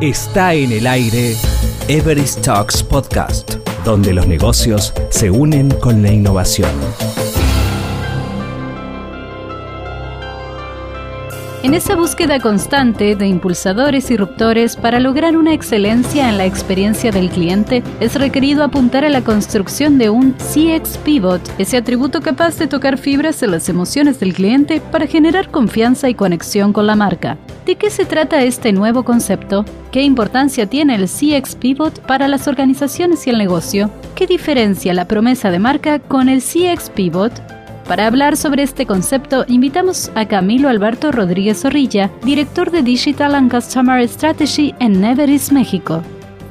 Está en el aire Everest Talks Podcast, donde los negocios se unen con la innovación. En esa búsqueda constante de impulsadores y ruptores para lograr una excelencia en la experiencia del cliente, es requerido apuntar a la construcción de un CX Pivot, ese atributo capaz de tocar fibras en las emociones del cliente para generar confianza y conexión con la marca. ¿De qué se trata este nuevo concepto? ¿Qué importancia tiene el CX Pivot para las organizaciones y el negocio? ¿Qué diferencia la promesa de marca con el CX Pivot? Para hablar sobre este concepto, invitamos a Camilo Alberto Rodríguez Zorrilla, director de Digital and Customer Strategy en Neveris, México.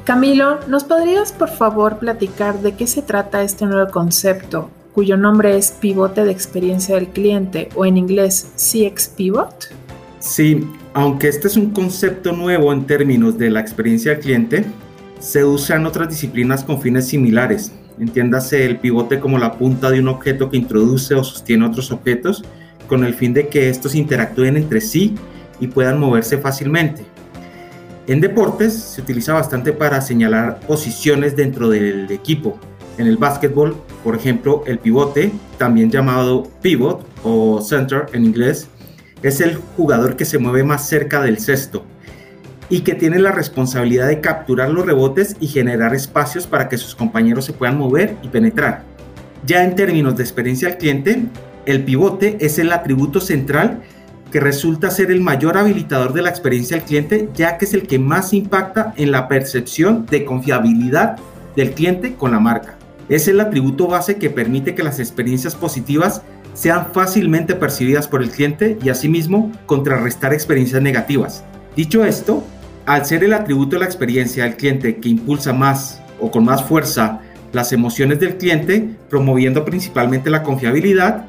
Camilo, ¿nos podrías por favor platicar de qué se trata este nuevo concepto, cuyo nombre es pivote de experiencia del cliente o en inglés CX Pivot? Sí, aunque este es un concepto nuevo en términos de la experiencia del cliente, se usa en otras disciplinas con fines similares, Entiéndase el pivote como la punta de un objeto que introduce o sostiene otros objetos con el fin de que estos interactúen entre sí y puedan moverse fácilmente. En deportes se utiliza bastante para señalar posiciones dentro del equipo. En el básquetbol, por ejemplo, el pivote, también llamado pivot o center en inglés, es el jugador que se mueve más cerca del cesto y que tiene la responsabilidad de capturar los rebotes y generar espacios para que sus compañeros se puedan mover y penetrar. Ya en términos de experiencia al cliente, el pivote es el atributo central que resulta ser el mayor habilitador de la experiencia al cliente, ya que es el que más impacta en la percepción de confiabilidad del cliente con la marca. Es el atributo base que permite que las experiencias positivas sean fácilmente percibidas por el cliente y asimismo contrarrestar experiencias negativas. Dicho esto, al ser el atributo de la experiencia del cliente que impulsa más o con más fuerza las emociones del cliente, promoviendo principalmente la confiabilidad,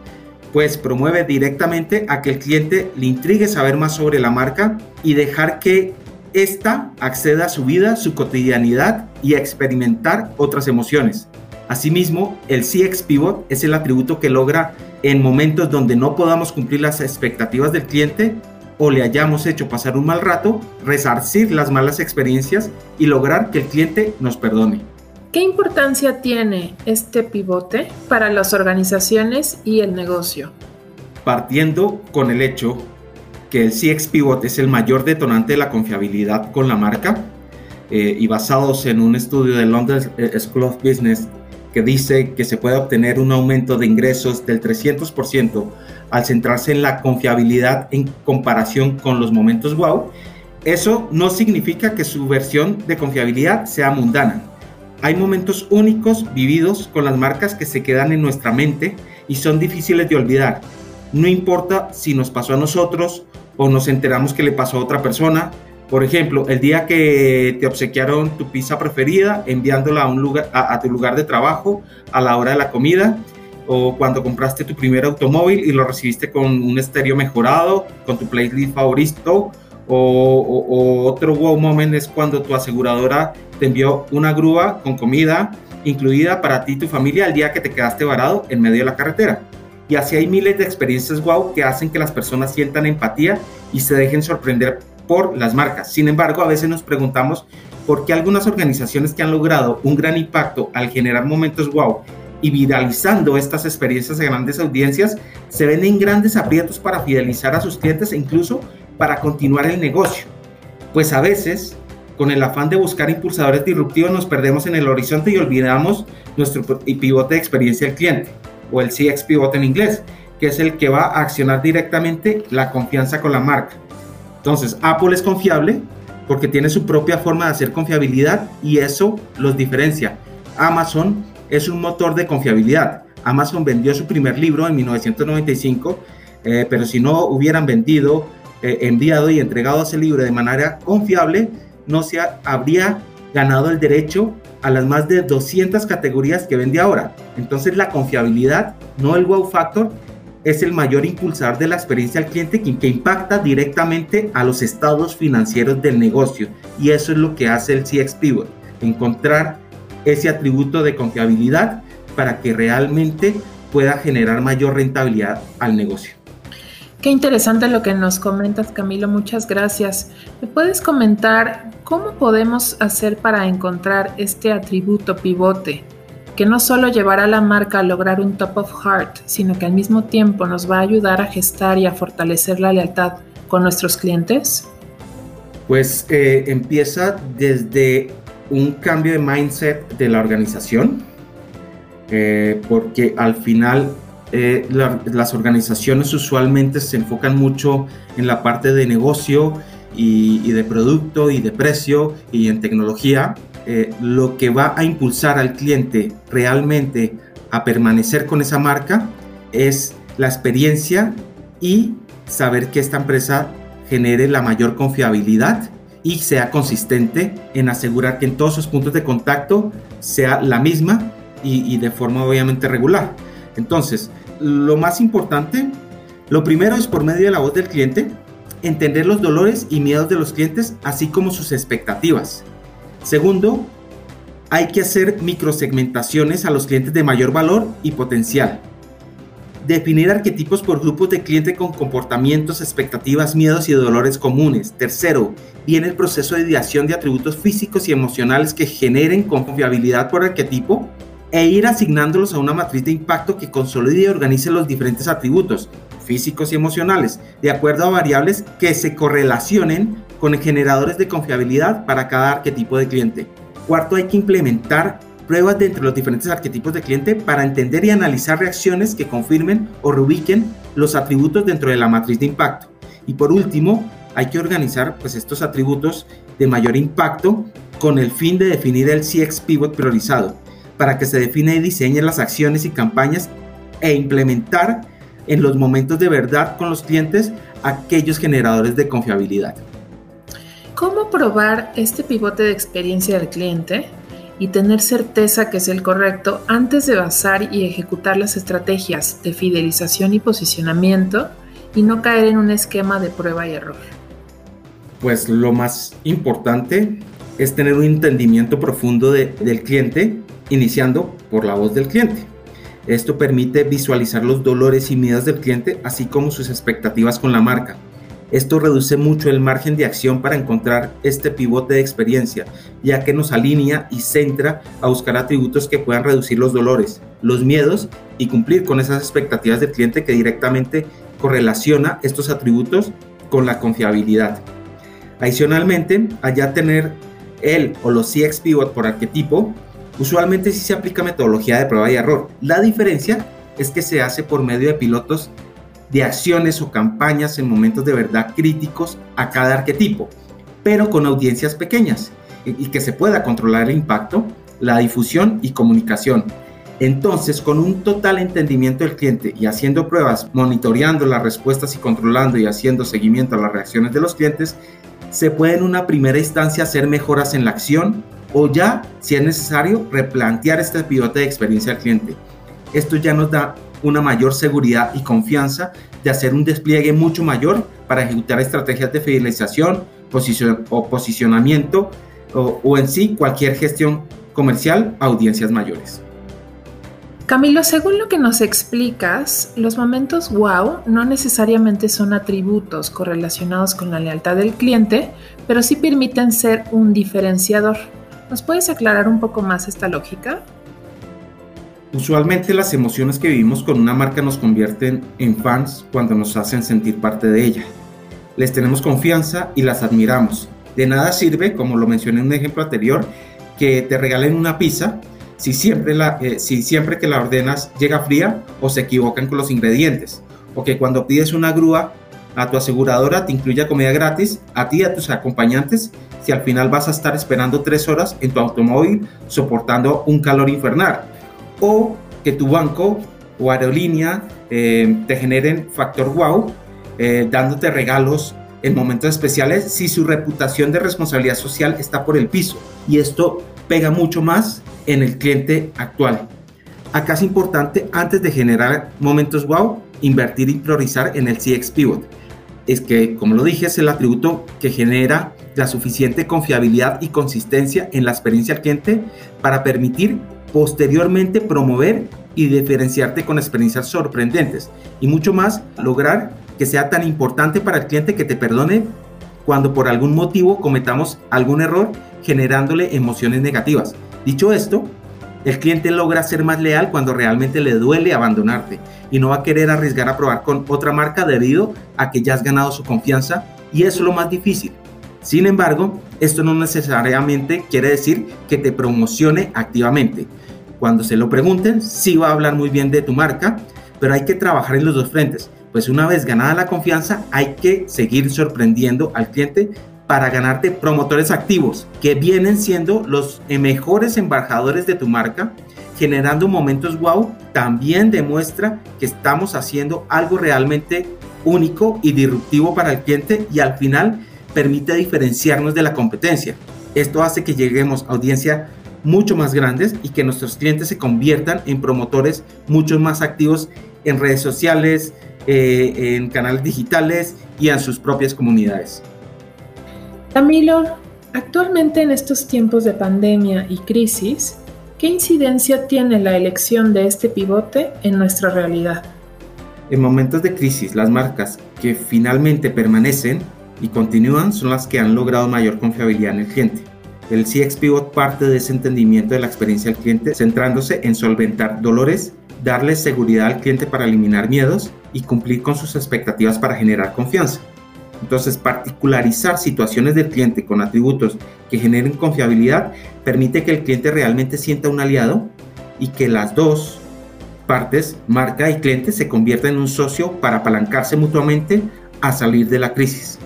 pues promueve directamente a que el cliente le intrigue saber más sobre la marca y dejar que ésta acceda a su vida, su cotidianidad y a experimentar otras emociones. Asimismo, el CX Pivot es el atributo que logra en momentos donde no podamos cumplir las expectativas del cliente, o le hayamos hecho pasar un mal rato, resarcir las malas experiencias y lograr que el cliente nos perdone. ¿Qué importancia tiene este pivote para las organizaciones y el negocio? Partiendo con el hecho que el CX Pivot es el mayor detonante de la confiabilidad con la marca eh, y basados en un estudio de London School of Business que dice que se puede obtener un aumento de ingresos del 300% al centrarse en la confiabilidad en comparación con los momentos wow, eso no significa que su versión de confiabilidad sea mundana. Hay momentos únicos vividos con las marcas que se quedan en nuestra mente y son difíciles de olvidar. No importa si nos pasó a nosotros o nos enteramos que le pasó a otra persona. Por ejemplo, el día que te obsequiaron tu pizza preferida enviándola a, un lugar, tu lugar de trabajo a la hora de la comida o cuando compraste tu primer automóvil y lo recibiste con un estéreo mejorado, con tu playlist favorito, o, otro wow moment es cuando tu aseguradora te envió una grúa con comida incluida para ti y tu familia el día que te quedaste varado en medio de la carretera. Y así hay miles de experiencias wow que hacen que las personas sientan empatía y se dejen sorprender por las marcas. Sin embargo, a veces nos preguntamos por qué algunas organizaciones que han logrado un gran impacto al generar momentos wow y viralizando estas experiencias de grandes audiencias, se ven en grandes aprietos para fidelizar a sus clientes e incluso para continuar el negocio. Pues a veces, con el afán de buscar impulsadores disruptivos, nos perdemos en el horizonte y olvidamos nuestro pivote de experiencia del cliente, o el CX pivote en inglés, que es el que va a accionar directamente la confianza con la marca. Entonces, Apple es confiable porque tiene su propia forma de hacer confiabilidad y eso los diferencia. Amazon es un motor de confiabilidad. Amazon vendió su primer libro en 1995, eh, pero si no hubieran vendido, eh, enviado y entregado ese libro de manera confiable, no se habría ganado el derecho a las más de 200 categorías que vende ahora. Entonces la confiabilidad, no el wow factor, es el mayor impulsador de la experiencia al cliente que, que, impacta directamente a los estados financieros del negocio. Y eso es lo que hace el CX Pivot, encontrar ese atributo de confiabilidad para que realmente pueda generar mayor rentabilidad al negocio. Qué interesante lo que nos comentas, Camilo. Muchas gracias. ¿Me puedes comentar cómo podemos hacer para encontrar este atributo pivote? que no solo llevará a la marca a lograr un top of heart, sino que al mismo tiempo nos va a ayudar a gestar y a fortalecer la lealtad con nuestros clientes? Pues eh, empieza desde un cambio de mindset de la organización, eh, porque al final eh, las organizaciones usualmente se enfocan mucho en la parte de negocio y, de producto y de precio y en tecnología. lo que va a impulsar al cliente realmente a permanecer con esa marca es la experiencia y saber que esta empresa genere la mayor confiabilidad y sea consistente en asegurar que en todos sus puntos de contacto sea la misma y, de forma obviamente regular. Entonces, lo más importante, lo primero es por medio de la voz del cliente, entender los dolores y miedos de los clientes, así como sus expectativas. Segundo, hay que hacer microsegmentaciones a los clientes de mayor valor y potencial Definir arquetipos por grupos de cliente con comportamientos, expectativas, miedos y dolores comunes. Tercero, viene el proceso de ideación de atributos físicos y emocionales que generen confiabilidad por arquetipo e ir asignándolos a una matriz de impacto que consolide y organice los diferentes atributos físicos y emocionales de acuerdo a variables que se correlacionen con generadores de confiabilidad para cada arquetipo de cliente. Cuarto, hay que implementar pruebas de entre los diferentes arquetipos de cliente para entender y analizar reacciones que confirmen o reubiquen los atributos dentro de la matriz de impacto. Y por último, hay que organizar pues, estos atributos de mayor impacto con el fin de definir el CX Pivot priorizado, para que se define y diseñe las acciones y campañas e implementar en los momentos de verdad con los clientes aquellos generadores de confiabilidad. ¿Cómo probar este pivote de experiencia del cliente? Y tener certeza que es el correcto antes de basar y ejecutar las estrategias de fidelización y posicionamiento y no caer en un esquema de prueba y error. Pues lo más importante es tener un entendimiento profundo del cliente, iniciando por la voz del cliente. Esto permite visualizar los dolores y miedos del cliente, así como sus expectativas con la marca esto reduce mucho el margen de acción para encontrar este pivote de experiencia, ya que nos alinea y centra a buscar atributos que puedan reducir los dolores, los miedos y cumplir con esas expectativas del cliente que directamente correlaciona estos atributos con la confiabilidad. Adicionalmente, allá tener el o los CX Pivot por arquetipo, usualmente sí se aplica metodología de prueba y error. La diferencia es que se hace por medio de pilotos de acciones o campañas en momentos de verdad críticos a cada arquetipo, pero con audiencias pequeñas y que se pueda controlar el impacto, la difusión y comunicación. Entonces, con un total entendimiento del cliente y haciendo pruebas, monitoreando las respuestas y controlando y haciendo seguimiento a las reacciones de los clientes, se puede en una primera instancia hacer mejoras en la acción o ya, si es necesario, replantear este pivote de experiencia al cliente. Esto ya nos da una mayor seguridad y confianza de hacer un despliegue mucho mayor para ejecutar estrategias de fidelización o posicionamiento o, o en sí cualquier gestión comercial a audiencias mayores. Camilo, según lo que nos explicas, los momentos wow no necesariamente son atributos correlacionados con la lealtad del cliente, pero sí permiten ser un diferenciador. ¿Nos puedes aclarar un poco más esta lógica? Usualmente las emociones que vivimos con una marca nos convierten en fans cuando nos hacen sentir parte de ella. Les tenemos confianza y las admiramos. De nada sirve, como lo mencioné en un ejemplo anterior, que te regalen una pizza si siempre, la, eh, si siempre que la ordenas llega fría o se equivocan con los ingredientes. O que cuando pides una grúa a tu aseguradora te incluya comida gratis a ti y a tus acompañantes si al final vas a estar esperando tres horas en tu automóvil soportando un calor infernal o que tu banco o aerolínea eh, te generen factor wow, eh, dándote regalos en momentos especiales si su reputación de responsabilidad social está por el piso. Y esto pega mucho más en el cliente actual. Acá es importante, antes de generar momentos wow, invertir y priorizar en el CX Pivot. Es que, como lo dije, es el atributo que genera la suficiente confiabilidad y consistencia en la experiencia del cliente para permitir posteriormente promover y diferenciarte con experiencias sorprendentes y mucho más lograr que sea tan importante para el cliente que te perdone cuando por algún motivo cometamos algún error generándole emociones negativas. Dicho esto, el cliente logra ser más leal cuando realmente le duele abandonarte y no va a querer arriesgar a probar con otra marca debido a que ya has ganado su confianza y eso es lo más difícil. Sin embargo, esto no necesariamente quiere decir que te promocione activamente. Cuando se lo pregunten, sí va a hablar muy bien de tu marca, pero hay que trabajar en los dos frentes. Pues una vez ganada la confianza, hay que seguir sorprendiendo al cliente para ganarte promotores activos, que vienen siendo los mejores embajadores de tu marca, generando momentos wow, también demuestra que estamos haciendo algo realmente único y disruptivo para el cliente y al final permite diferenciarnos de la competencia. Esto hace que lleguemos a audiencia mucho más grandes y que nuestros clientes se conviertan en promotores mucho más activos en redes sociales, eh, en canales digitales y en sus propias comunidades. Camilo, actualmente en estos tiempos de pandemia y crisis, ¿qué incidencia tiene la elección de este pivote en nuestra realidad? En momentos de crisis, las marcas que finalmente permanecen y continúan son las que han logrado mayor confiabilidad en el cliente. El CX Pivot parte de ese entendimiento de la experiencia del cliente, centrándose en solventar dolores, darle seguridad al cliente para eliminar miedos y cumplir con sus expectativas para generar confianza. Entonces, particularizar situaciones del cliente con atributos que generen confiabilidad permite que el cliente realmente sienta un aliado y que las dos partes, marca y cliente, se conviertan en un socio para apalancarse mutuamente a salir de la crisis.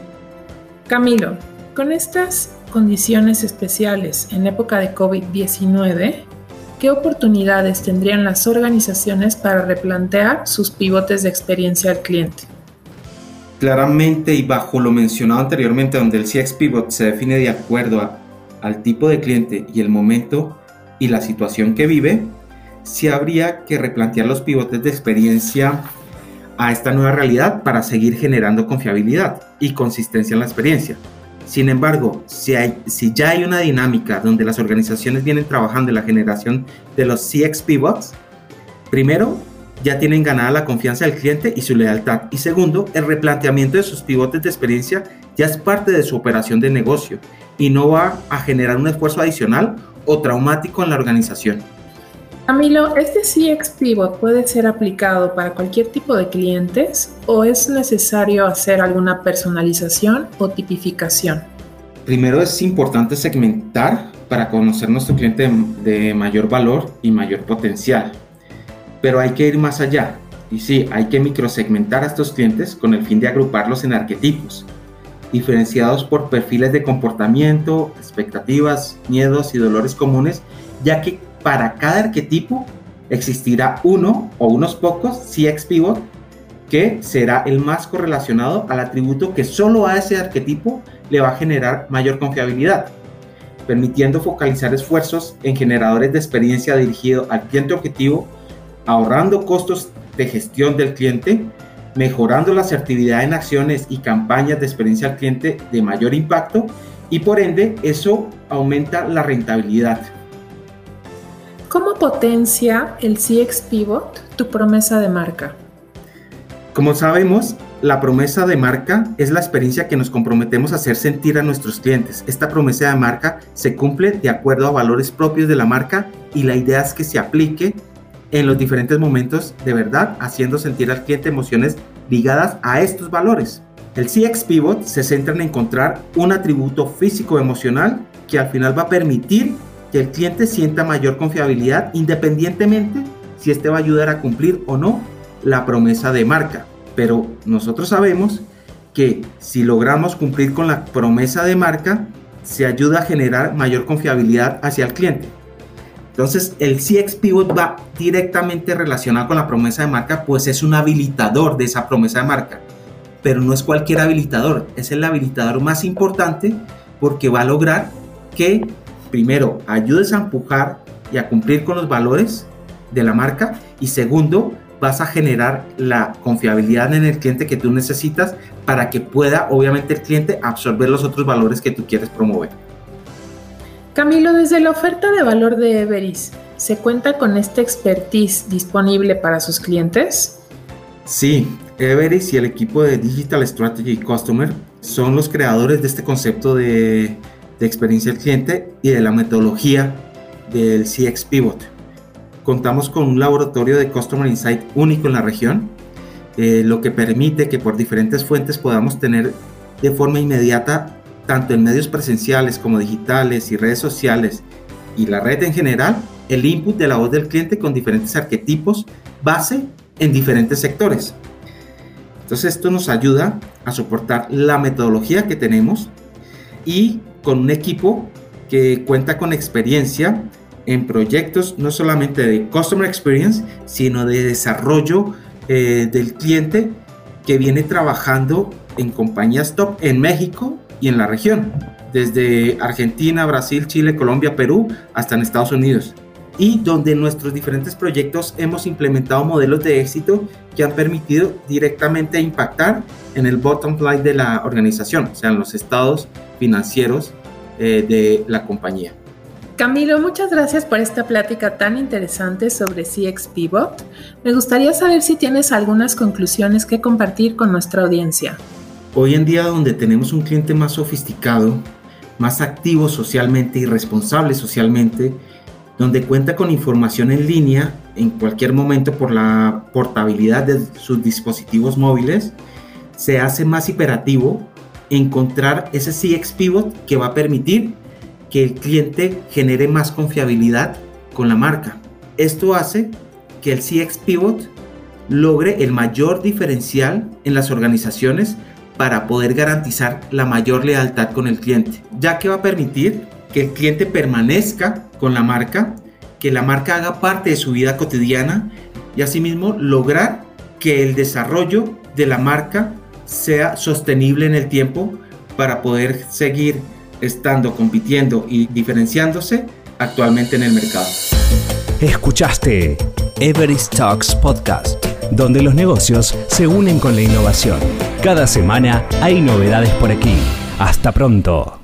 Camilo, con estas condiciones especiales en época de COVID-19, ¿qué oportunidades tendrían las organizaciones para replantear sus pivotes de experiencia al cliente? Claramente y bajo lo mencionado anteriormente, donde el CX Pivot se define de acuerdo al tipo de cliente y el momento y la situación que vive, sí habría que replantear los pivotes de experiencia a esta nueva realidad para seguir generando confiabilidad y consistencia en la experiencia. Sin embargo, si, hay, si ya hay una dinámica donde las organizaciones vienen trabajando en la generación de los CX pivots, primero, ya tienen ganada la confianza del cliente y su lealtad. Y segundo, el replanteamiento de sus pivotes de experiencia ya es parte de su operación de negocio y no va a generar un esfuerzo adicional o traumático en la organización. Camilo, ¿este CX Pivot puede ser aplicado para cualquier tipo de clientes o es necesario hacer alguna personalización o tipificación? Primero es importante segmentar para conocer nuestro cliente de mayor valor y mayor potencial. Pero hay que ir más allá. Y sí, hay que microsegmentar a estos clientes con el fin de agruparlos en arquetipos, diferenciados por perfiles de comportamiento, expectativas, miedos y dolores comunes, ya que para cada arquetipo existirá uno o unos pocos CX Pivot que será el más correlacionado al atributo que solo a ese arquetipo le va a generar mayor confiabilidad, permitiendo focalizar esfuerzos en generadores de experiencia dirigido al cliente objetivo, ahorrando costos de gestión del cliente, mejorando la asertividad en acciones y campañas de experiencia al cliente de mayor impacto y por ende eso aumenta la rentabilidad. ¿Cómo potencia el CX Pivot tu promesa de marca? Como sabemos, la promesa de marca es la experiencia que nos comprometemos a hacer sentir a nuestros clientes. Esta promesa de marca se cumple de acuerdo a valores propios de la marca y la idea es que se aplique en los diferentes momentos de verdad, haciendo sentir al cliente emociones ligadas a estos valores. El CX Pivot se centra en encontrar un atributo físico emocional que al final va a permitir que el cliente sienta mayor confiabilidad independientemente si este va a ayudar a cumplir o no la promesa de marca. Pero nosotros sabemos que si logramos cumplir con la promesa de marca, se ayuda a generar mayor confiabilidad hacia el cliente. Entonces, el CX Pivot va directamente relacionado con la promesa de marca, pues es un habilitador de esa promesa de marca. Pero no es cualquier habilitador, es el habilitador más importante porque va a lograr que primero, ayudes a empujar y a cumplir con los valores de la marca y segundo, vas a generar la confiabilidad en el cliente que tú necesitas para que pueda, obviamente, el cliente absorber los otros valores que tú quieres promover. Camilo, desde la oferta de valor de Everis, ¿se cuenta con esta expertise disponible para sus clientes? Sí, Everest y el equipo de Digital Strategy Customer son los creadores de este concepto de, de experiencia del cliente y de la metodología del CX Pivot. Contamos con un laboratorio de Customer Insight único en la región, eh, lo que permite que por diferentes fuentes podamos tener de forma inmediata, tanto en medios presenciales como digitales y redes sociales y la red en general, el input de la voz del cliente con diferentes arquetipos base en diferentes sectores. Entonces esto nos ayuda a soportar la metodología que tenemos y con un equipo que cuenta con experiencia en proyectos no solamente de Customer Experience, sino de desarrollo eh, del cliente que viene trabajando en compañías top en México y en la región, desde Argentina, Brasil, Chile, Colombia, Perú, hasta en Estados Unidos. Y donde en nuestros diferentes proyectos hemos implementado modelos de éxito que han permitido directamente impactar en el bottom line de la organización, o sea, en los estados financieros eh, de la compañía. Camilo, muchas gracias por esta plática tan interesante sobre CX Pivot. Me gustaría saber si tienes algunas conclusiones que compartir con nuestra audiencia. Hoy en día donde tenemos un cliente más sofisticado, más activo socialmente y responsable socialmente, donde cuenta con información en línea en cualquier momento por la portabilidad de sus dispositivos móviles, se hace más hiperativo encontrar ese CX Pivot que va a permitir que el cliente genere más confiabilidad con la marca. Esto hace que el CX Pivot logre el mayor diferencial en las organizaciones para poder garantizar la mayor lealtad con el cliente, ya que va a permitir que el cliente permanezca con la marca, que la marca haga parte de su vida cotidiana y asimismo lograr que el desarrollo de la marca sea sostenible en el tiempo para poder seguir estando compitiendo y diferenciándose actualmente en el mercado. Escuchaste Everest Talks Podcast, donde los negocios se unen con la innovación. Cada semana hay novedades por aquí. Hasta pronto.